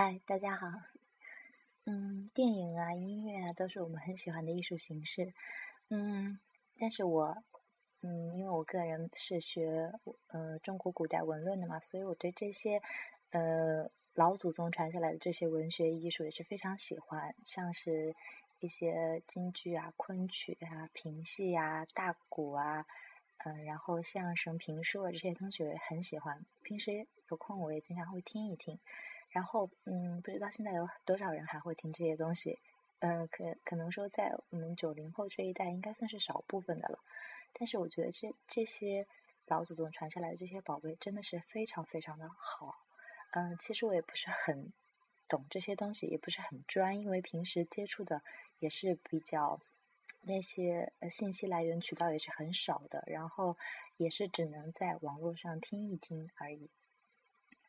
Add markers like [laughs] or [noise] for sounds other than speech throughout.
嗨，大家好。嗯，电影啊，音乐啊，都是我们很喜欢的艺术形式。嗯，但是我，嗯，因为我个人是学呃中国古代文论的嘛，所以我对这些呃老祖宗传下来的这些文学艺术也是非常喜欢，像是一些京剧啊、昆曲啊、评戏啊、大鼓啊，嗯，然后相声、评书啊这些东西我也很喜欢。平时有空我也经常会听一听。然后，嗯，不知道现在有多少人还会听这些东西，呃，可可能说在我们九零后这一代应该算是少部分的了。但是我觉得这这些老祖宗传下来的这些宝贝真的是非常非常的好。嗯，其实我也不是很懂这些东西，也不是很专，因为平时接触的也是比较那些信息来源渠道也是很少的，然后也是只能在网络上听一听而已。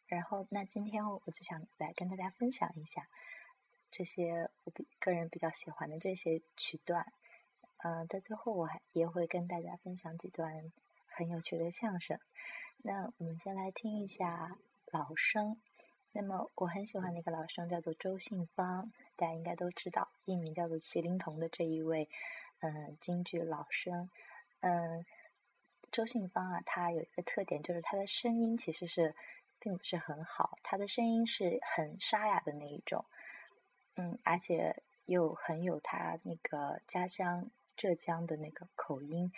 然后，那今天我就想来跟大家分享一下这些我比个人比较喜欢的这些曲段。嗯，在最后我还也会跟大家分享几段很有趣的相声。那我们先来听一下老生。那么我很喜欢的一个老生叫做周信芳，大家应该都知道，艺名叫做麒麟童的这一位，嗯，京剧老生。嗯，周信芳啊，他有一个特点，就是他的声音其实是。并不是很好，他的声音是很沙哑的那一种，嗯，而且又很有他那个家乡浙江的那个口音，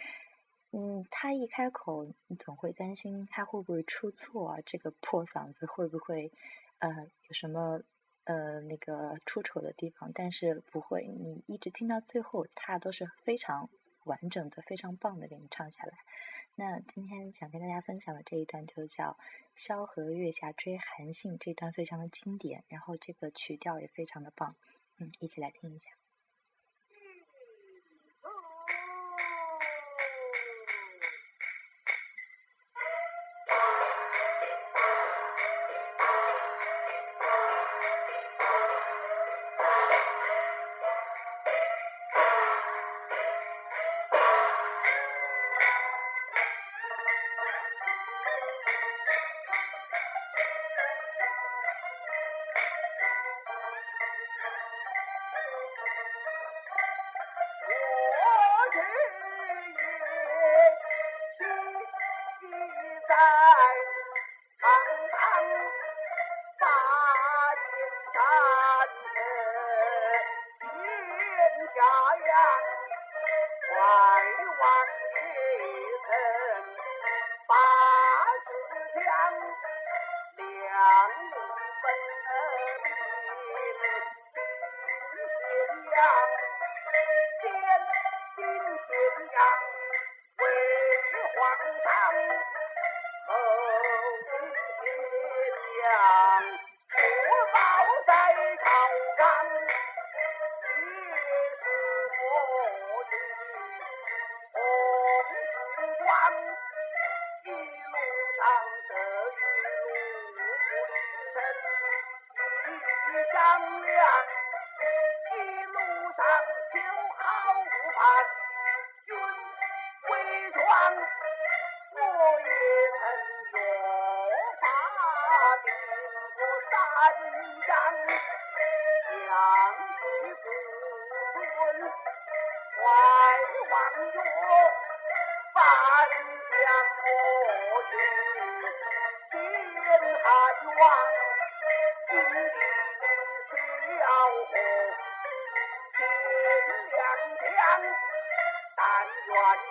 嗯，他一开口，你总会担心他会不会出错啊？这个破嗓子会不会呃有什么呃那个出丑的地方？但是不会，你一直听到最后，他都是非常。完整的非常棒的给你唱下来。那今天想跟大家分享的这一段就叫《萧何月下追韩信》，这段非常的经典，然后这个曲调也非常的棒，嗯，一起来听一下。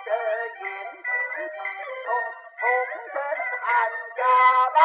得银子从从身安家当。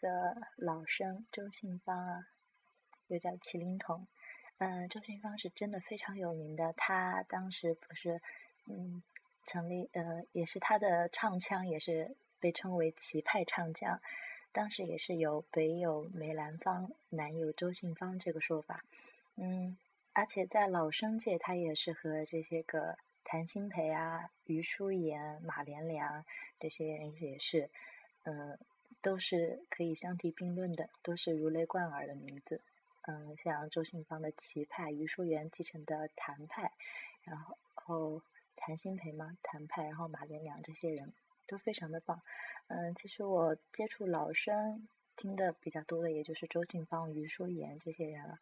个老生周信芳啊，又叫麒麟童。嗯，周信芳是真的非常有名的。他当时不是，嗯，成立呃，也是他的唱腔也是被称为旗派唱将。当时也是有北有梅兰芳，南有周信芳这个说法。嗯，而且在老生界，他也是和这些个。谭鑫培啊，余淑妍、马连良这些人也是，呃，都是可以相提并论的，都是如雷贯耳的名字。嗯，像周信芳的奇派，余淑媛继承的谭派，然后谭鑫培嘛，谭派，然后马连良这些人都非常的棒。嗯，其实我接触老生听的比较多的，也就是周信芳、余淑妍这些人了。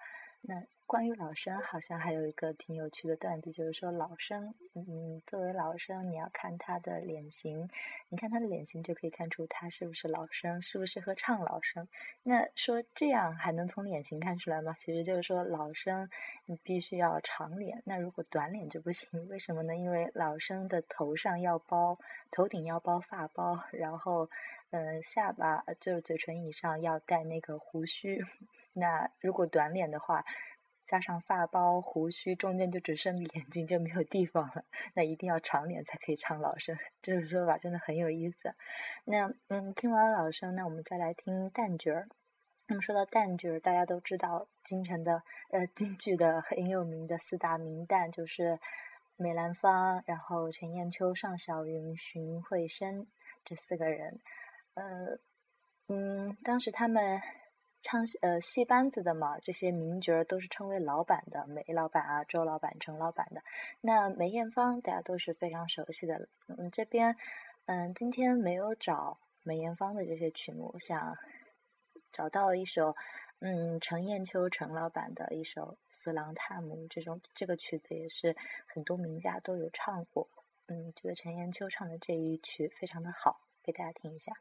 那关于老生，好像还有一个挺有趣的段子，就是说老生，嗯，作为老生，你要看他的脸型，你看他的脸型就可以看出他是不是老生，适不适合唱老生。那说这样还能从脸型看出来吗？其实就是说老生你必须要长脸，那如果短脸就不行。为什么呢？因为老生的头上要包，头顶要包发包，然后，嗯，下巴就是嘴唇以上要带那个胡须。[laughs] 那如果短脸的话，加上发包、胡须，中间就只剩眼睛，就没有地方了。那一定要长脸才可以唱老生，[laughs] 这个说法真的很有意思。那嗯，听完老生，那我们再来听旦角儿。那么说到旦角儿，大家都知道京城的呃京剧的很有名的四大名旦，就是梅兰芳，然后陈砚秋、尚小云、荀慧生这四个人。呃嗯，当时他们。唱呃戏班子的嘛，这些名角儿都是称为老板的，梅老板啊、周老板、程老板的。那梅艳芳大家都是非常熟悉的。嗯，这边嗯今天没有找梅艳芳的这些曲目，我想找到一首嗯程砚秋程老板的一首《四郎探母》这种这个曲子也是很多名家都有唱过。嗯，觉得程砚秋唱的这一曲非常的好，给大家听一下。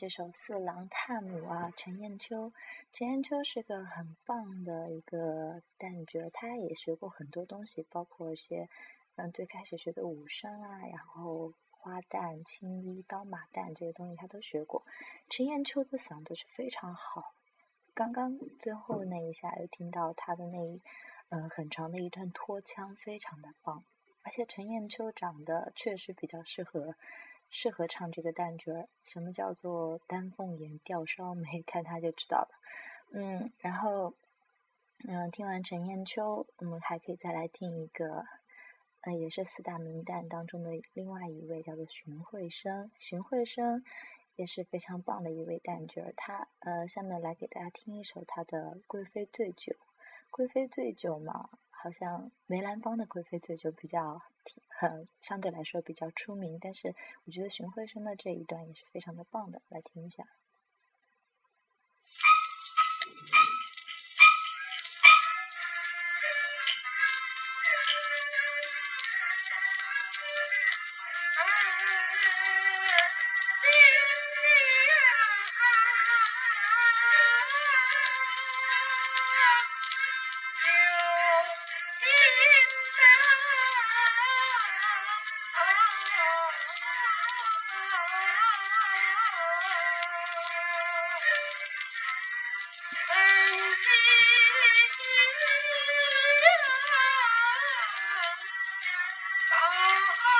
这首《四郎探母》啊，陈砚秋，陈砚秋是个很棒的一个旦角，他也学过很多东西，包括一些嗯最开始学的武生啊，然后花旦、青衣、刀马旦这些东西他都学过。陈砚秋的嗓子是非常好，刚刚最后那一下又听到他的那嗯很长的一段拖腔，非常的棒。而且陈砚秋长得确实比较适合。适合唱这个旦角儿，什么叫做丹凤眼、吊梢眉？看他就知道了。嗯，然后，嗯，听完陈砚秋，我们还可以再来听一个，呃，也是四大名旦当中的另外一位，叫做荀慧生。荀慧生也是非常棒的一位旦角儿。他，呃，下面来给大家听一首他的《贵妃醉酒》。贵妃醉酒嘛。好像梅兰芳的《贵妃醉酒》比较很相对来说比较出名，但是我觉得荀慧生的这一段也是非常的棒的，来听一下。Oh!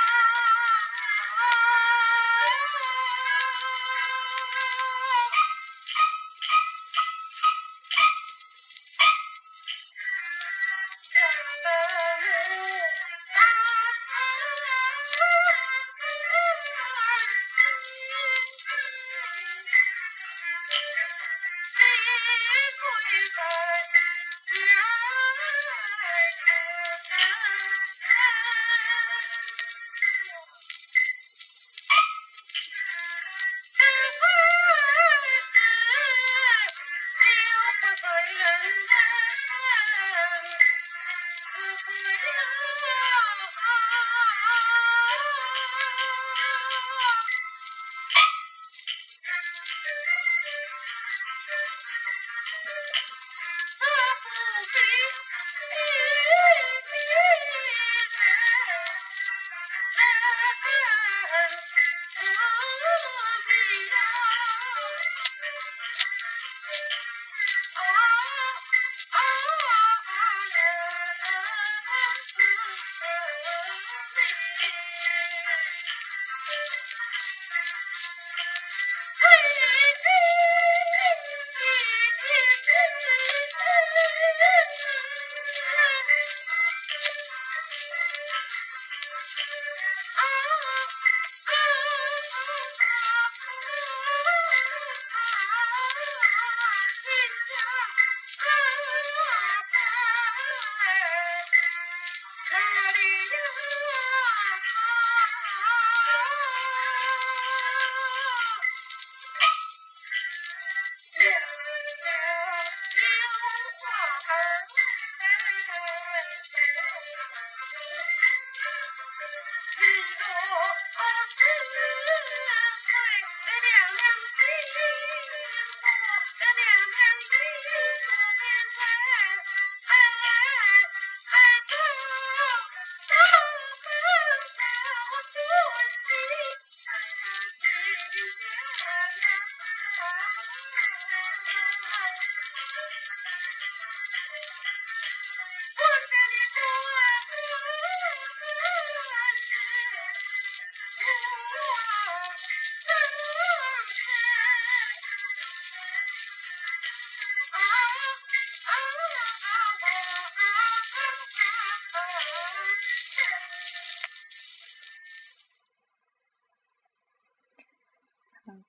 Hey,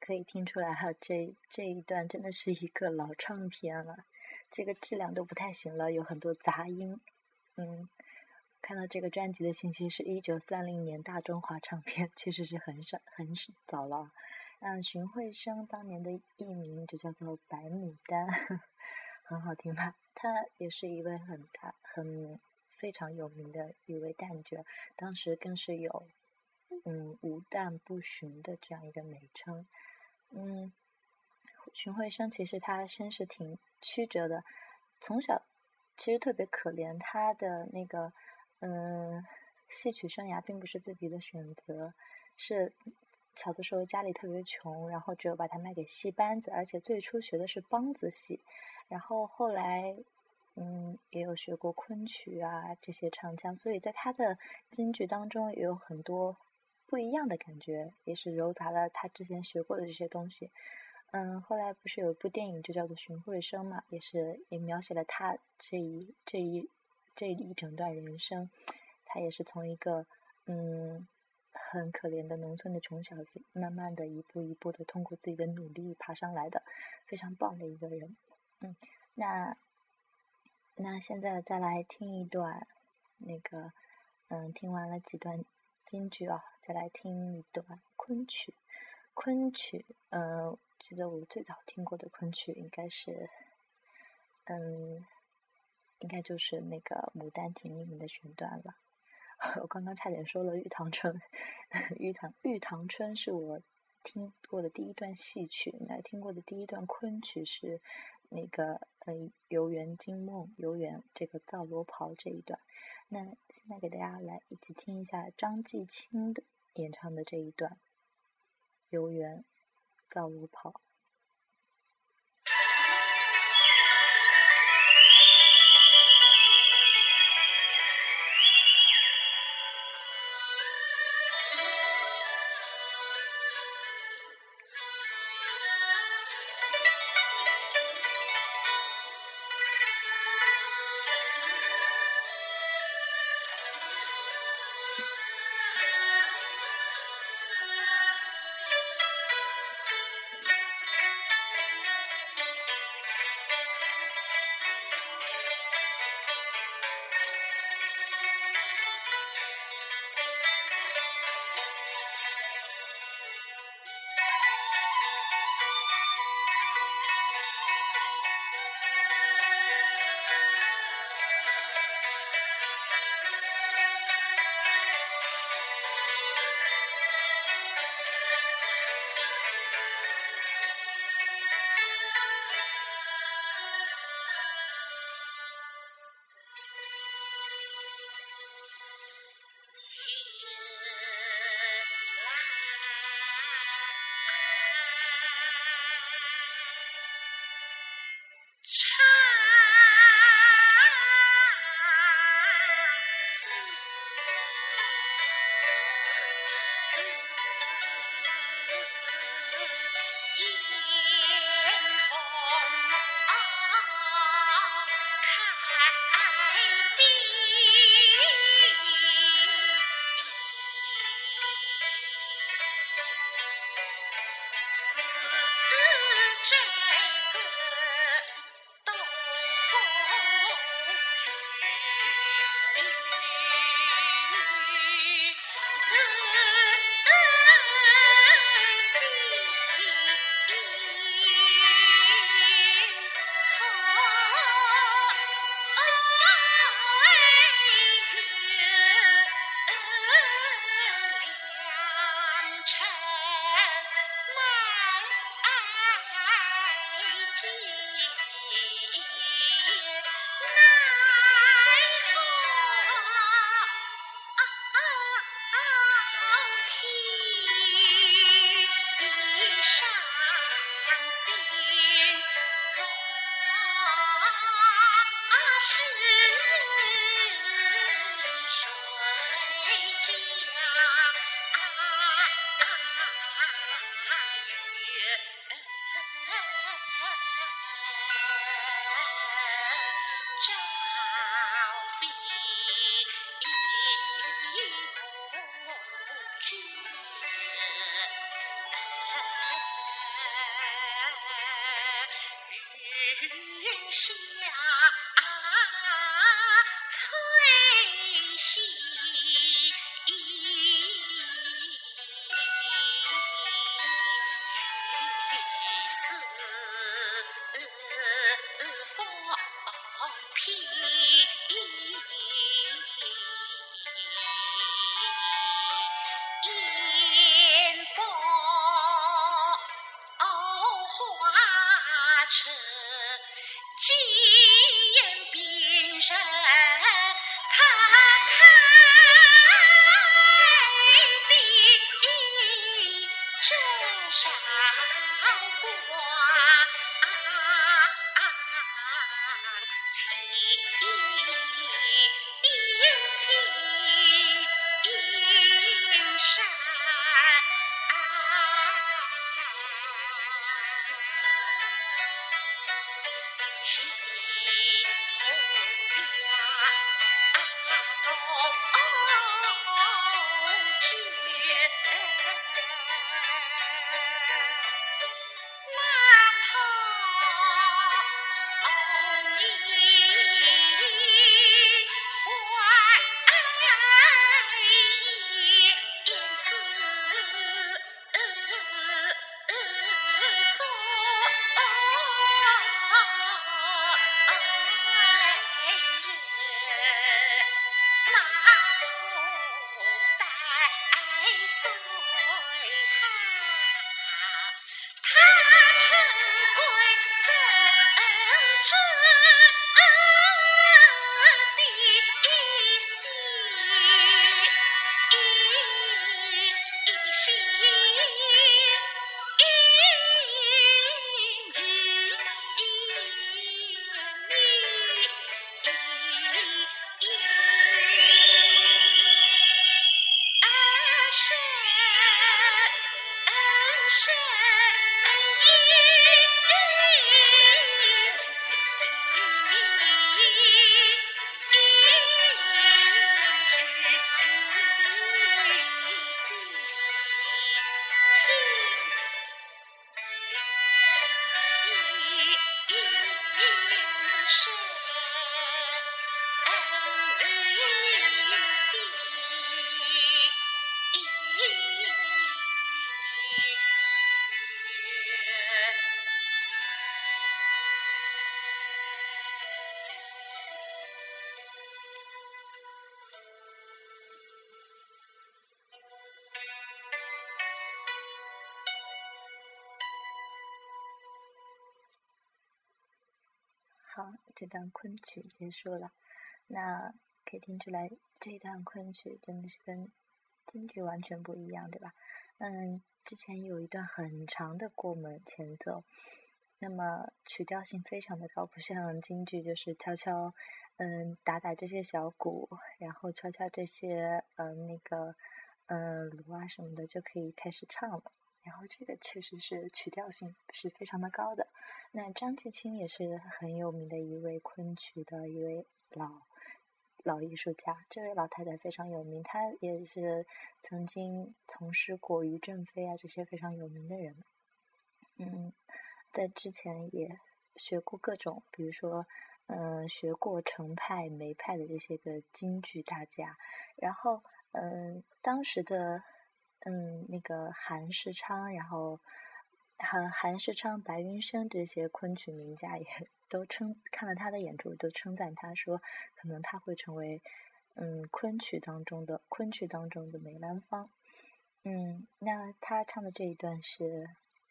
可以听出来哈，这这一段真的是一个老唱片了，这个质量都不太行了，有很多杂音。嗯，看到这个专辑的信息是一九三零年大中华唱片，确实是很少很早了。嗯，荀慧生当年的艺名就叫做白牡丹，[laughs] 很好听吧？他也是一位很大很非常有名的一位旦角，当时更是有嗯无旦不寻的这样一个美称。嗯，荀慧生其实他身世挺曲折的，从小其实特别可怜，他的那个嗯戏曲生涯并不是自己的选择，是小的时候家里特别穷，然后只有把他卖给戏班子，而且最初学的是梆子戏，然后后来。嗯，也有学过昆曲啊，这些唱腔，所以在他的京剧当中也有很多不一样的感觉，也是糅杂了他之前学过的这些东西。嗯，后来不是有一部电影就叫做《荀慧生》嘛，也是也描写了他这一这一这一整段人生。他也是从一个嗯很可怜的农村的穷小子，慢慢的一步一步的通过自己的努力爬上来的，非常棒的一个人。嗯，那。那现在再来听一段，那个，嗯，听完了几段京剧啊，再来听一段昆曲。昆曲，呃，记得我最早听过的昆曲应该是，嗯，应该就是那个《牡丹亭》里面的选段了。[laughs] 我刚刚差点说了《玉堂春》，[laughs]《玉堂玉堂春》是我听过的第一段戏曲，那听过的第一段昆曲是。那个呃，游园惊梦，游园这个造罗袍这一段，那现在给大家来一起听一下张继青的演唱的这一段，游园造罗袍。披衣这段昆曲结束了。那可以听出来，这段昆曲真的是跟京剧完全不一样，对吧？嗯，之前有一段很长的过门前奏，那么曲调性非常的高，不像京剧，就是敲敲，嗯，打打这些小鼓，然后敲敲这些，嗯，那个，嗯，锣啊什么的就可以开始唱了。然后这个确实是曲调性是非常的高的。那张继青也是很有名的一位昆曲的一位老老艺术家。这位老太太非常有名，她也是曾经从事过于正飞啊这些非常有名的人。嗯，在之前也学过各种，比如说，嗯，学过程派、梅派的这些个京剧大家。然后，嗯，当时的。嗯，那个韩世昌，然后韩韩世昌、白云生这些昆曲名家也 [laughs] 都称看了他的演出，都称赞他说，可能他会成为嗯昆曲当中的昆曲当中的梅兰芳。嗯，那他唱的这一段是《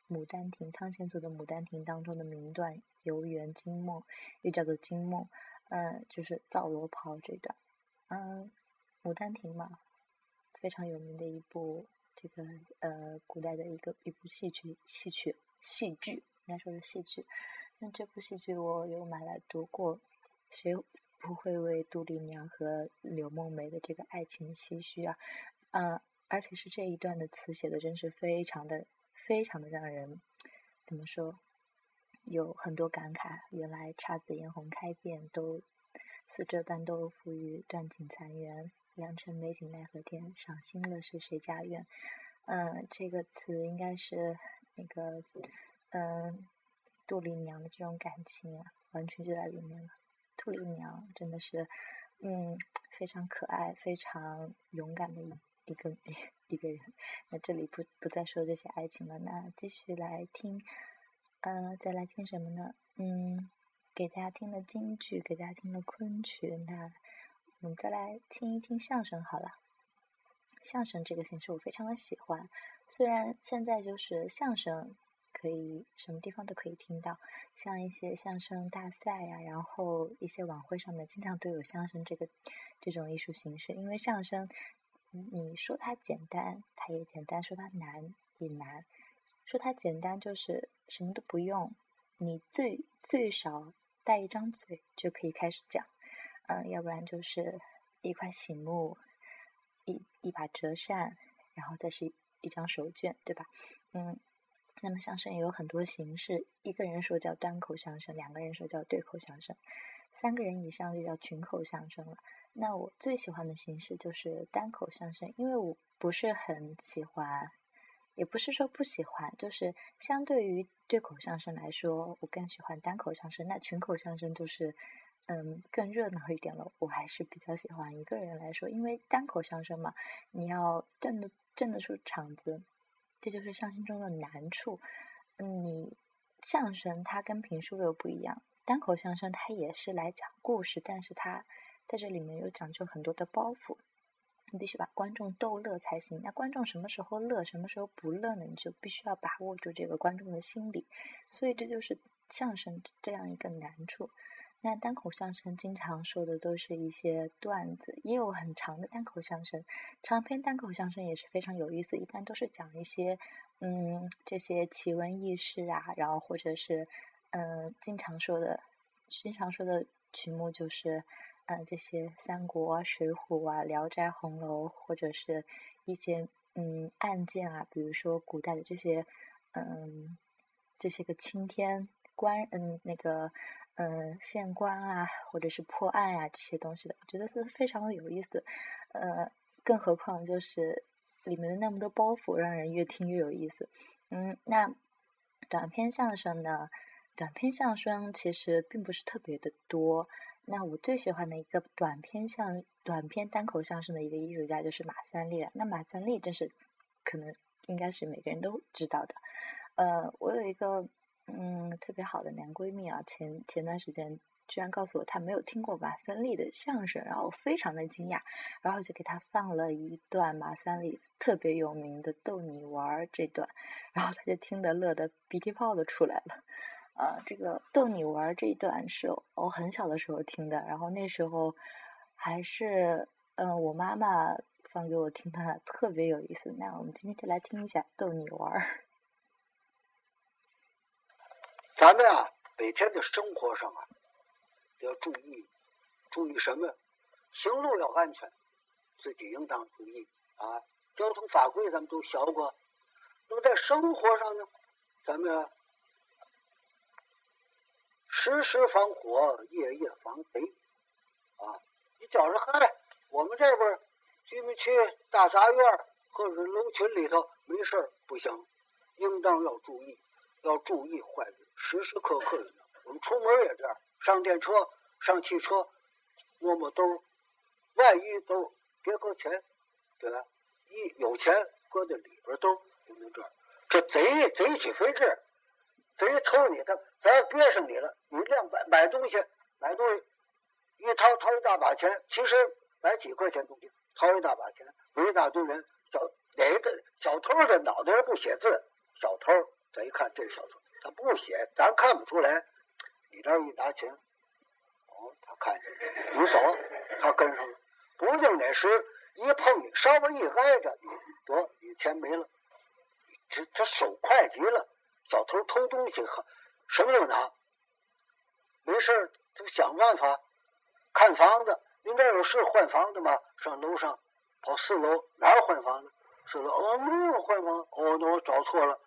牡丹亭》，汤显祖的《牡丹亭》当中的名段《游园惊梦》，又叫做《惊梦》。嗯，就是造罗袍这段。嗯，《牡丹亭》嘛，非常有名的一部。这个呃，古代的一个一部戏剧，戏曲戏剧应该说是戏剧。那这部戏剧我有买来读过，谁不会为杜丽娘和柳梦梅的这个爱情唏嘘啊？嗯，而且是这一段的词写的真是非常的非常的让人怎么说，有很多感慨。原来姹紫嫣红开遍，都似这般都付与断井残垣。良辰美景奈何天，赏心乐事谁家院？嗯，这个词应该是那个嗯，杜丽娘的这种感情啊，完全就在里面了。杜丽娘真的是嗯，非常可爱、非常勇敢的一一个 [laughs] 一个人。那这里不不再说这些爱情了，那继续来听，呃，再来听什么呢？嗯，给大家听了京剧，给大家听了昆曲，那。我们再来听一听相声好了。相声这个形式我非常的喜欢，虽然现在就是相声可以什么地方都可以听到，像一些相声大赛呀，然后一些晚会上面经常都有相声这个这种艺术形式。因为相声，你说它简单，它也简单；说它难，也难。说它简单就是什么都不用，你最最少带一张嘴就可以开始讲。嗯，要不然就是一块醒目，一一把折扇，然后再是一张手绢，对吧？嗯，那么相声也有很多形式，一个人说叫单口相声，两个人说叫对口相声，三个人以上就叫群口相声了。那我最喜欢的形式就是单口相声，因为我不是很喜欢，也不是说不喜欢，就是相对于对口相声来说，我更喜欢单口相声。那群口相声就是。嗯，更热闹一点了。我还是比较喜欢一个人来说，因为单口相声嘛，你要镇得镇得出场子，这就是相声中的难处。嗯，你相声它跟评书又不一样，单口相声它也是来讲故事，但是它在这里面又讲究很多的包袱，你必须把观众逗乐才行。那观众什么时候乐，什么时候不乐呢？你就必须要把握住这个观众的心理。所以这就是相声这样一个难处。那单口相声经常说的都是一些段子，也有很长的单口相声，长篇单口相声也是非常有意思。一般都是讲一些，嗯，这些奇闻异事啊，然后或者是，嗯，经常说的，经常说的曲目就是，呃，这些三国啊、水浒啊、聊斋、红楼，或者是一些嗯案件啊，比如说古代的这些，嗯，这些个青天官，嗯，那个。呃，县官啊，或者是破案啊这些东西的，我觉得是非常的有意思。呃，更何况就是里面的那么多包袱，让人越听越有意思。嗯，那短篇相声呢？短篇相声其实并不是特别的多。那我最喜欢的一个短篇相、短篇单口相声的一个艺术家就是马三立了。那马三立真是可能应该是每个人都知道的。呃，我有一个。嗯，特别好的男闺蜜啊，前前段时间居然告诉我他没有听过马三立的相声，然后我非常的惊讶，然后就给他放了一段马三立特别有名的逗你玩儿这段，然后他就听得乐得鼻涕泡都出来了。呃，这个逗你玩儿这一段是我很小的时候听的，然后那时候还是嗯我妈妈放给我听的，特别有意思。那我们今天就来听一下逗你玩儿。咱们啊，每天的生活上啊，要注意，注意什么？行路要安全，自己应当注意啊。交通法规咱们都学过，那么在生活上呢，咱们时时防火，夜夜防贼啊。你觉着嗨，我们这边居民区大杂院或者楼群里头没事不行，应当要注意，要注意坏人。时时刻刻的，我们出门也这样，上电车、上汽车，摸摸兜，万一兜别搁钱，对吧？一有钱搁在里边兜，不能这。这贼贼起飞智，贼偷你的，咱憋上你了，你量买买东西，买东西一掏掏一大把钱，其实买几块钱东西，掏一大把钱，围一大堆人，小哪个小偷的脑袋上不写字？小偷，咱一看这是小偷。他不写，咱看不出来。你这一拿钱，哦，他看见了你走，他跟上了。不定哪时一碰你，稍微一挨着，得你钱没了。这他手快极了，小偷偷东西什么都拿。没事就想办法看房子。您这有事换房子吗？上楼上跑四楼，哪儿换房子？四楼哦，没有换房。哦，那我找错了。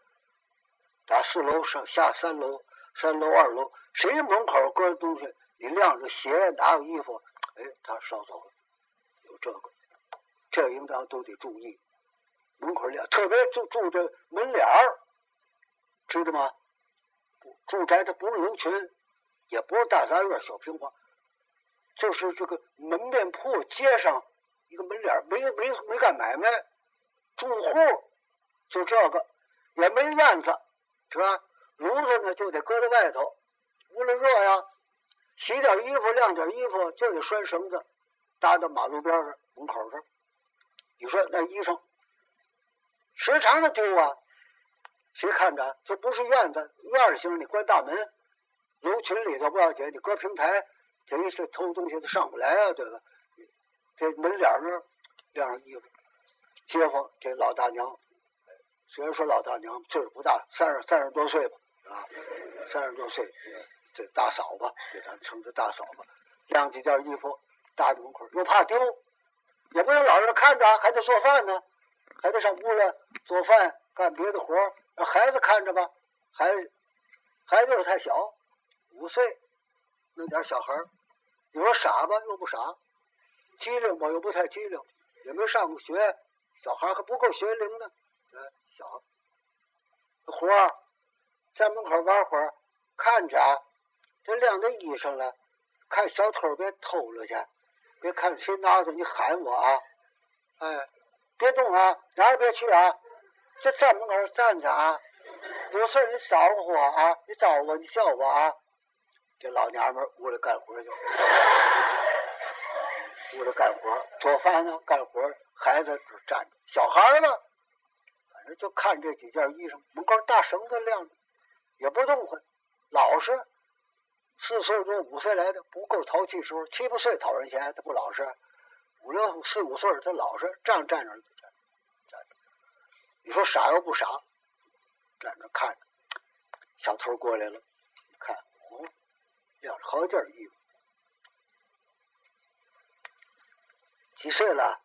打四楼上下三楼，三楼二楼，谁门口搁东西？你晾着鞋，哪有衣服？哎，他烧走了，有这个，这应当都得注意。门口晾，特别住住这门脸儿，知道吗？住宅它不是楼群，也不是大杂院、小平房，就是这个门面铺街上一个门脸没没没干买卖，住户就这个，也没院子。是吧？炉子呢就得搁在外头，屋里热呀，洗点衣服、晾点衣服就得拴绳子，搭到马路边上门口这儿。你说那衣裳时常的丢啊，谁看着？这不是院子，院型你关大门，楼群里头不要紧，你搁平台，这一次偷东西都上不来啊，对吧？这门脸那儿晾上衣服，街坊这老大娘。虽然说老大娘岁数不大，三十三十多岁吧，啊，三十多岁，这大嫂吧，给咱称这大嫂吧，晾几件衣服搭在门口，又怕丢，也不能老让看着，还得做饭呢，还得上屋里做饭干别的活让孩子看着吧，孩孩子又太小，五岁，那点小孩你说傻吧又不傻，机灵吧又不太机灵，也没上过学，小孩还不够学龄呢。小活儿在门口玩会儿，看着这晾的衣裳了，看小偷别偷了去，别看谁拿着你喊我啊！哎，别动啊，哪儿别去啊，就在门口站着啊！有事你招呼我啊，你招呼我，你叫我啊！这老娘们屋里干活去，屋里干活做饭呢，干活孩子站着，小孩呢就看这几件衣裳，门口大绳子晾着，也不动换，老实。四岁多五岁来的不够淘气时候，七八岁讨人嫌，他不老实。五六四五岁他老实，这样站着站着。你说傻又不傻，站着看着。小偷过来了，看哦，晾着好几件衣服。几岁了？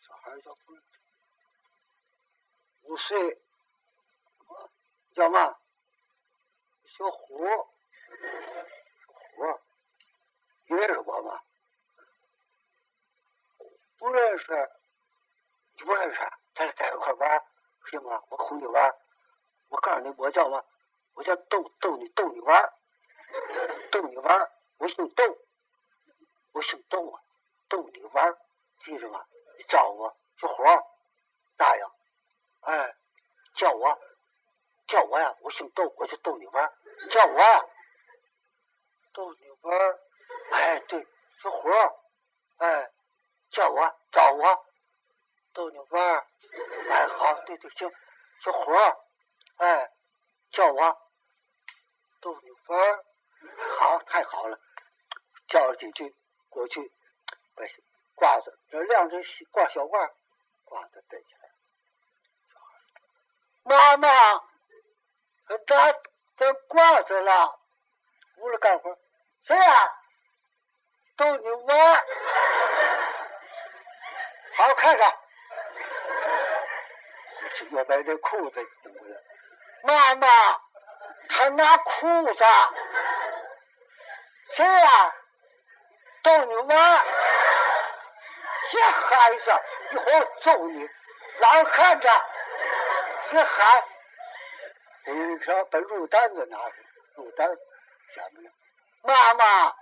小孩叫不。五岁，叫嘛？小虎，虎，你认识我吗？不认识，你不认识，咱俩在一块玩行吗？我哄你玩我告诉你，我叫嘛？我叫逗逗你逗你玩逗你玩我姓逗，我姓逗啊，逗你玩记着吗？你找我，小虎，答应。哎，叫我，叫我呀！我姓逗，我就逗你玩叫我，逗你玩哎，对，小虎哎，叫我，找我，逗你玩哎，好，对对，行，小虎哎，叫我，逗你玩，好，太好了，叫了几句，过去把褂子这两只挂小褂，褂子戴起来。妈妈，咱咱褂子了，屋里干活，谁呀？逗你玩儿，好看着。这又把这裤子怎么了？妈妈，他拿裤子，谁呀？逗你玩，这孩子，一会儿揍你，老看着，你喊。这一条把肉担子拿来，肉担下面了。妈妈，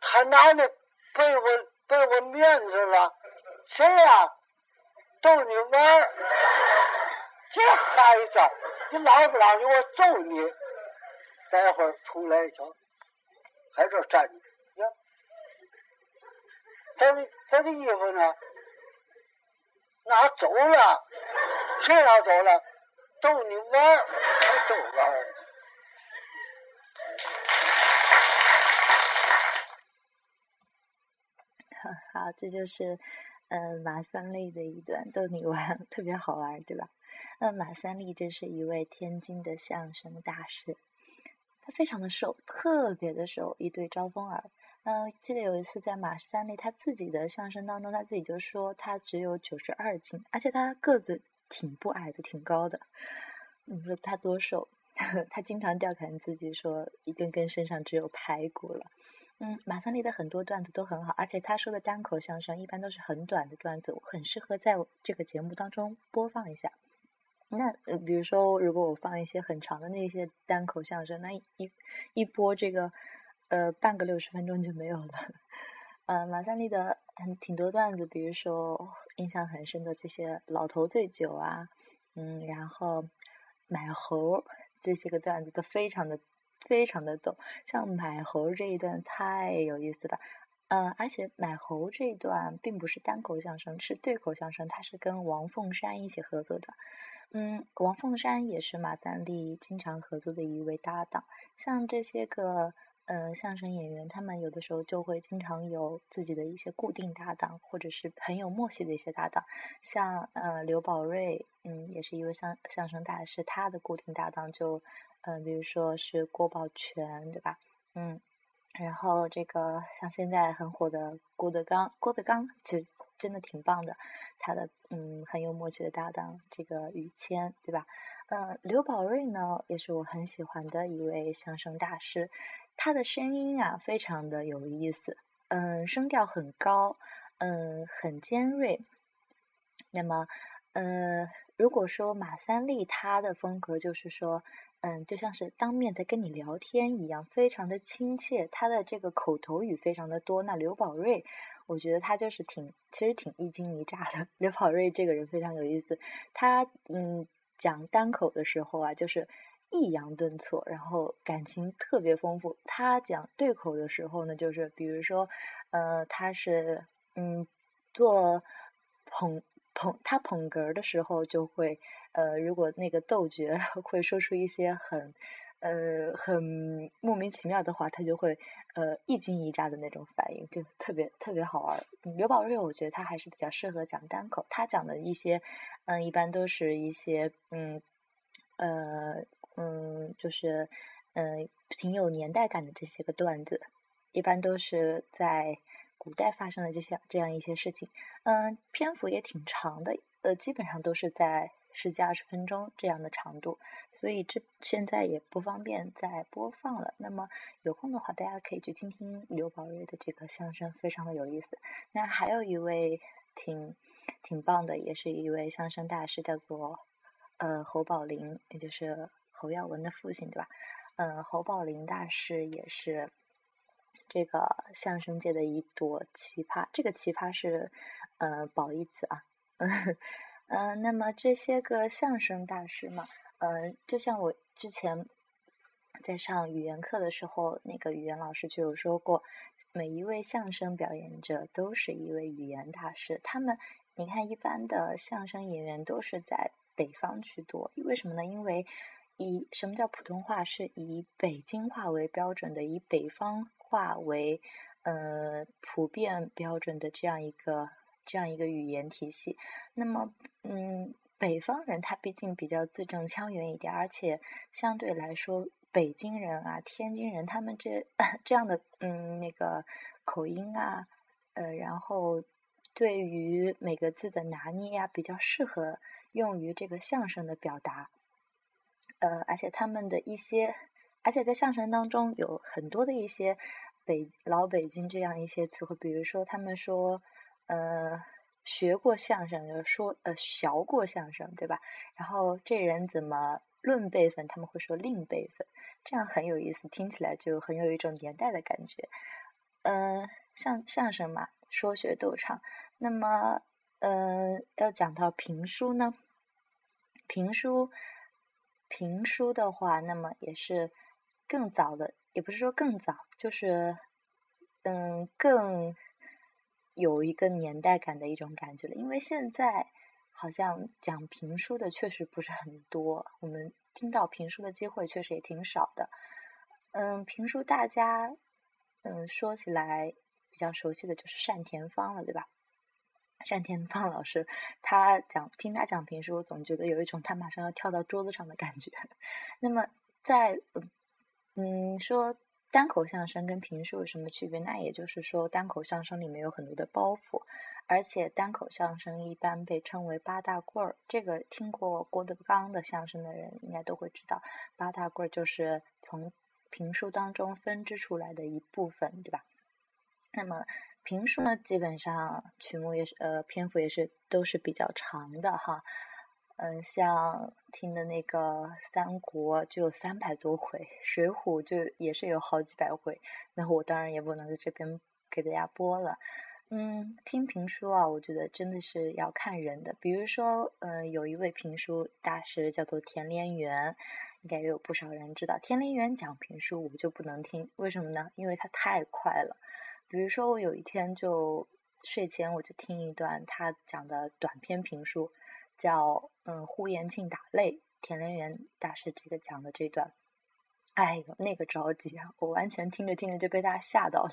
他拿那被我被我面子了，谁呀？逗你玩儿。[laughs] 这孩子，你老不老实，我揍你！待会儿出来一瞧，还这站着，呀，咱的咱的衣服呢？拿走了？谁拿走了？逗你玩儿，逗玩儿。[laughs] 好，这就是呃马三立的一段逗你玩，特别好玩，对吧？那马三立这是一位天津的相声大师，他非常的瘦，特别的瘦，一对招风耳。嗯，记得有一次在马三立他自己的相声当中，他自己就说他只有九十二斤，而且他个子挺不矮的，挺高的。你说他多瘦？[laughs] 他经常调侃自己说一根根身上只有排骨了。嗯，马三立的很多段子都很好，而且他说的单口相声一般都是很短的段子，很适合在这个节目当中播放一下。那比如说，如果我放一些很长的那些单口相声，那一一播这个，呃，半个六十分钟就没有了。呃，马三立的很挺多段子，比如说印象很深的这些老头醉酒啊，嗯，然后买猴这些个段子都非常的非常的逗。像买猴这一段太有意思了，嗯，而且买猴这一段并不是单口相声，是对口相声，它是跟王凤山一起合作的。嗯，王凤山也是马三立经常合作的一位搭档。像这些个呃相声演员，他们有的时候就会经常有自己的一些固定搭档，或者是很有默契的一些搭档。像呃刘宝瑞，嗯，也是一位相相声大师，他的固定搭档就嗯，比如说是郭宝全，对吧？嗯，然后这个像现在很火的郭德纲，郭德纲其实。真的挺棒的，他的嗯很有默契的搭档，这个于谦，对吧？呃，刘宝瑞呢，也是我很喜欢的一位相声大师，他的声音啊非常的有意思，嗯，声调很高，嗯，很尖锐。那么，呃，如果说马三立他的风格就是说，嗯，就像是当面在跟你聊天一样，非常的亲切，他的这个口头语非常的多。那刘宝瑞。我觉得他就是挺，其实挺一惊一乍的。刘宝瑞这个人非常有意思，他嗯讲单口的时候啊，就是抑扬顿挫，然后感情特别丰富。他讲对口的时候呢，就是比如说，呃，他是嗯做捧捧他捧哏的时候，就会呃，如果那个逗角 [laughs] 会说出一些很。呃，很莫名其妙的话，他就会呃一惊一乍的那种反应，就特别特别好玩。刘宝瑞，我觉得他还是比较适合讲单口，他讲的一些嗯，一般都是一些嗯呃嗯，就是嗯挺有年代感的这些个段子，一般都是在古代发生的这些这样一些事情，嗯，篇幅也挺长的，呃，基本上都是在。十几二十分钟这样的长度，所以这现在也不方便再播放了。那么有空的话，大家可以去听听刘宝瑞的这个相声，非常的有意思。那还有一位挺挺棒的，也是一位相声大师，叫做呃侯宝林，也就是侯耀文的父亲，对吧？嗯，侯宝林大师也是这个相声界的一朵奇葩。这个奇葩是呃褒义词啊。嗯，[laughs] 那么这些个相声大师嘛，呃，就像我之前在上语言课的时候，那个语言老师就有说过，每一位相声表演者都是一位语言大师。他们，你看，一般的相声演员都是在北方居多，为什么呢？因为以什么叫普通话？是以北京话为标准的，以北方话为呃普遍标准的这样一个这样一个语言体系。那么，嗯，北方人他毕竟比较字正腔圆一点，而且相对来说，北京人啊、天津人他们这 [laughs] 这样的嗯那个口音啊，呃，然后对于每个字的拿捏呀，比较适合用于这个相声的表达。呃，而且他们的一些，而且在相声当中有很多的一些北老北京这样一些词汇，比如说他们说，呃，学过相声，就是说呃，学过相声，对吧？然后这人怎么论辈分，他们会说另辈分，这样很有意思，听起来就很有一种年代的感觉。嗯，相相声嘛，说学逗唱，那么，呃，要讲到评书呢，评书。评书的话，那么也是更早的，也不是说更早，就是嗯，更有一个年代感的一种感觉了。因为现在好像讲评书的确实不是很多，我们听到评书的机会确实也挺少的。嗯，评书大家嗯说起来比较熟悉的就是单田芳了，对吧？单田芳老师，他讲听他讲评书，我总觉得有一种他马上要跳到桌子上的感觉。[laughs] 那么，在嗯说单口相声跟评书有什么区别？那也就是说，单口相声里面有很多的包袱，而且单口相声一般被称为八大棍儿。这个听过郭德纲的相声的人应该都会知道，八大棍儿就是从评书当中分支出来的一部分，对吧？那么。评书呢，基本上曲目也是呃篇幅也是都是比较长的哈，嗯，像听的那个三国就有三百多回，水浒就也是有好几百回，那我当然也不能在这边给大家播了。嗯，听评书啊，我觉得真的是要看人的，比如说，嗯，有一位评书大师叫做田连元，应该也有不少人知道，田连元讲评书我就不能听，为什么呢？因为他太快了。比如说，我有一天就睡前我就听一段他讲的短篇评书，叫《嗯呼延庆打擂》，田连元大师这个讲的这段，哎呦那个着急啊！我完全听着听着就被他吓到了。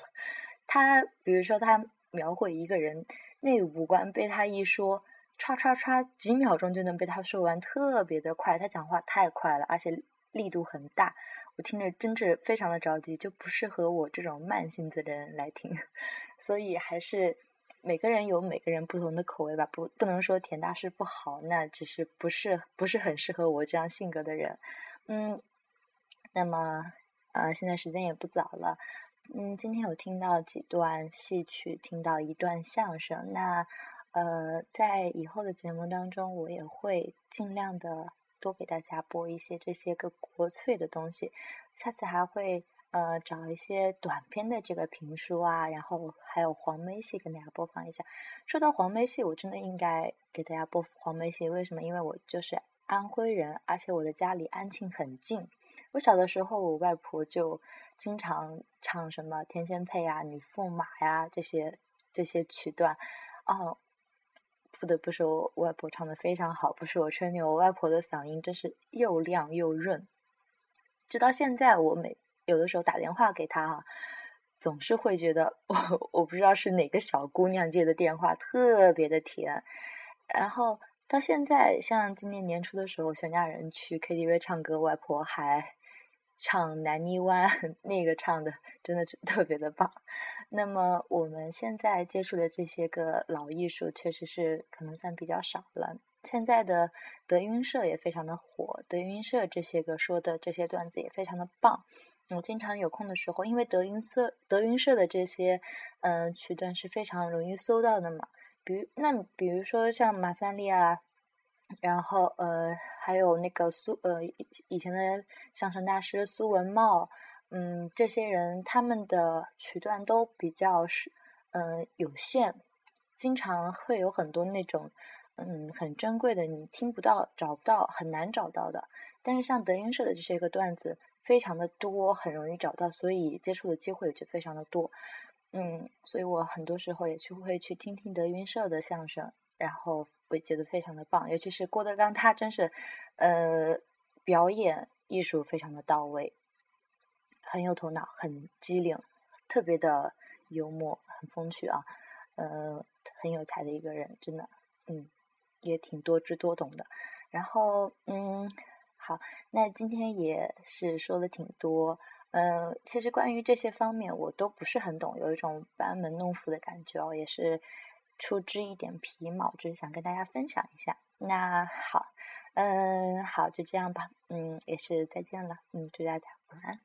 他比如说他描绘一个人那五官被他一说，唰唰唰几秒钟就能被他说完，特别的快。他讲话太快了，而且力度很大。我听着真是非常的着急，就不适合我这种慢性子的人来听，[laughs] 所以还是每个人有每个人不同的口味吧，不不能说田大师不好，那只是不是不是很适合我这样性格的人。嗯，那么呃，现在时间也不早了，嗯，今天有听到几段戏曲，听到一段相声，那呃，在以后的节目当中，我也会尽量的。多给大家播一些这些个国粹的东西，下次还会呃找一些短篇的这个评书啊，然后还有黄梅戏跟大家播放一下。说到黄梅戏，我真的应该给大家播黄梅戏，为什么？因为我就是安徽人，而且我的家离安庆很近。我小的时候，我外婆就经常唱什么天仙配啊、女驸马呀这些这些曲段，哦。不得不说，我外婆唱的非常好，不是我吹牛，我外婆的嗓音真是又亮又润。直到现在，我每有的时候打电话给她哈，总是会觉得我我不知道是哪个小姑娘接的电话，特别的甜。然后到现在，像今年年初的时候，全家人去 KTV 唱歌，外婆还。唱南泥湾 [laughs] 那个唱的真的是特别的棒。那么我们现在接触的这些个老艺术，确实是可能算比较少了。现在的德云社也非常的火，德云社这些个说的这些段子也非常的棒。我经常有空的时候，因为德云社德云社的这些嗯曲段是非常容易搜到的嘛。比如那比如说像马三立啊。然后呃，还有那个苏呃以前的相声大师苏文茂，嗯，这些人他们的曲段都比较是嗯有限，经常会有很多那种嗯很珍贵的你听不到、找不到、很难找到的。但是像德云社的这些个段子非常的多，很容易找到，所以接触的机会就非常的多。嗯，所以我很多时候也去会去听听德云社的相声。然后我觉得非常的棒，尤其是郭德纲，他真是，呃，表演艺术非常的到位，很有头脑，很机灵，特别的幽默，很风趣啊，呃，很有才的一个人，真的，嗯，也挺多知多懂的。然后，嗯，好，那今天也是说的挺多，呃，其实关于这些方面我都不是很懂，有一种班门弄斧的感觉哦，也是出枝一点皮毛，就是想跟大家分享一下。那好，嗯，好，就这样吧，嗯，也是再见了，嗯，祝大家晚安。